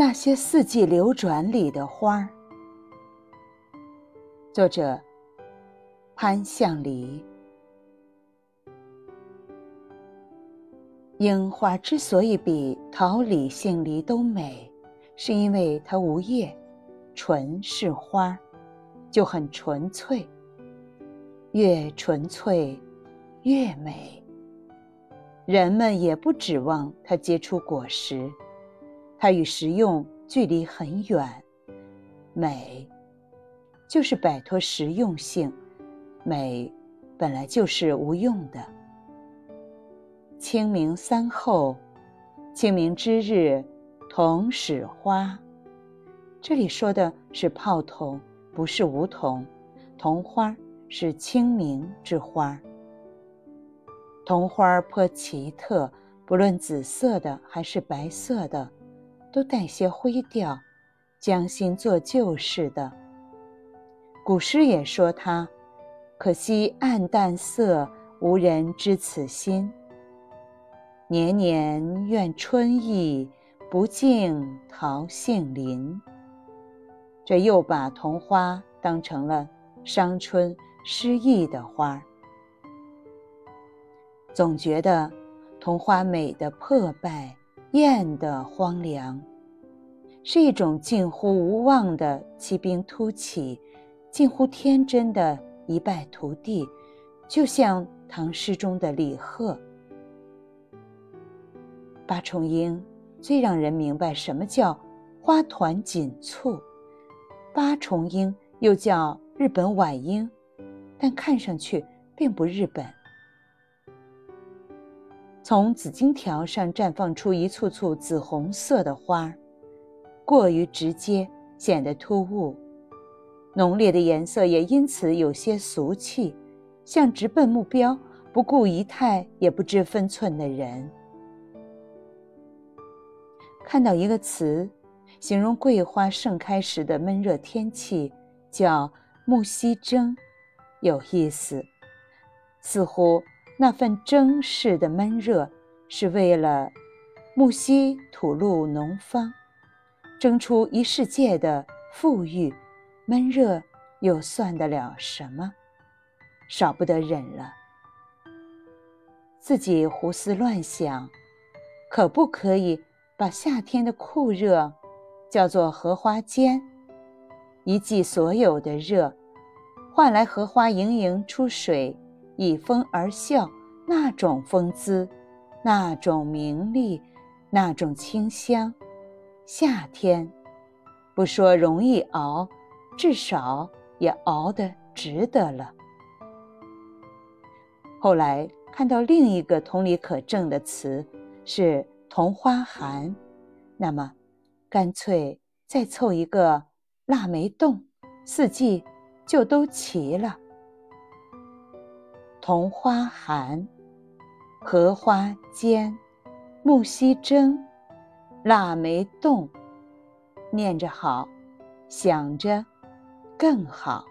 那些四季流转里的花儿。作者：潘向黎。樱花之所以比桃李杏梨都美，是因为它无叶，纯是花，就很纯粹。越纯粹，越美。人们也不指望它结出果实。它与实用距离很远，美就是摆脱实用性，美本来就是无用的。清明三后，清明之日，桐始花。这里说的是泡桐，不是梧桐。桐花是清明之花。桐花颇奇特，不论紫色的还是白色的。都带些灰调，将新作旧似的。古诗也说他，可惜暗淡色，无人知此心。年年愿春意，不尽桃杏林。这又把桐花当成了伤春失意的花儿总觉得桐花美的破败。艳的荒凉，是一种近乎无望的骑兵突起，近乎天真的一败涂地，就像唐诗中的李贺。八重樱最让人明白什么叫花团锦簇，八重樱又叫日本晚樱，但看上去并不日本。从紫荆条上绽放出一簇簇紫红色的花儿，过于直接，显得突兀；浓烈的颜色也因此有些俗气，像直奔目标、不顾仪态也不知分寸的人。看到一个词，形容桂花盛开时的闷热天气，叫“木樨蒸”，有意思，似乎。那份蒸似的闷热，是为了木樨吐露浓芳，蒸出一世界的富裕。闷热又算得了什么？少不得忍了。自己胡思乱想，可不可以把夏天的酷热叫做荷花尖？一季所有的热，换来荷花盈盈出水。倚风而笑，那种风姿，那种名利，那种清香，夏天，不说容易熬，至少也熬得值得了。后来看到另一个同理可证的词是“桐花寒”，那么，干脆再凑一个“腊梅冻”，四季就都齐了。红花寒，荷花尖，木樨蒸，腊梅冻。念着好，想着更好。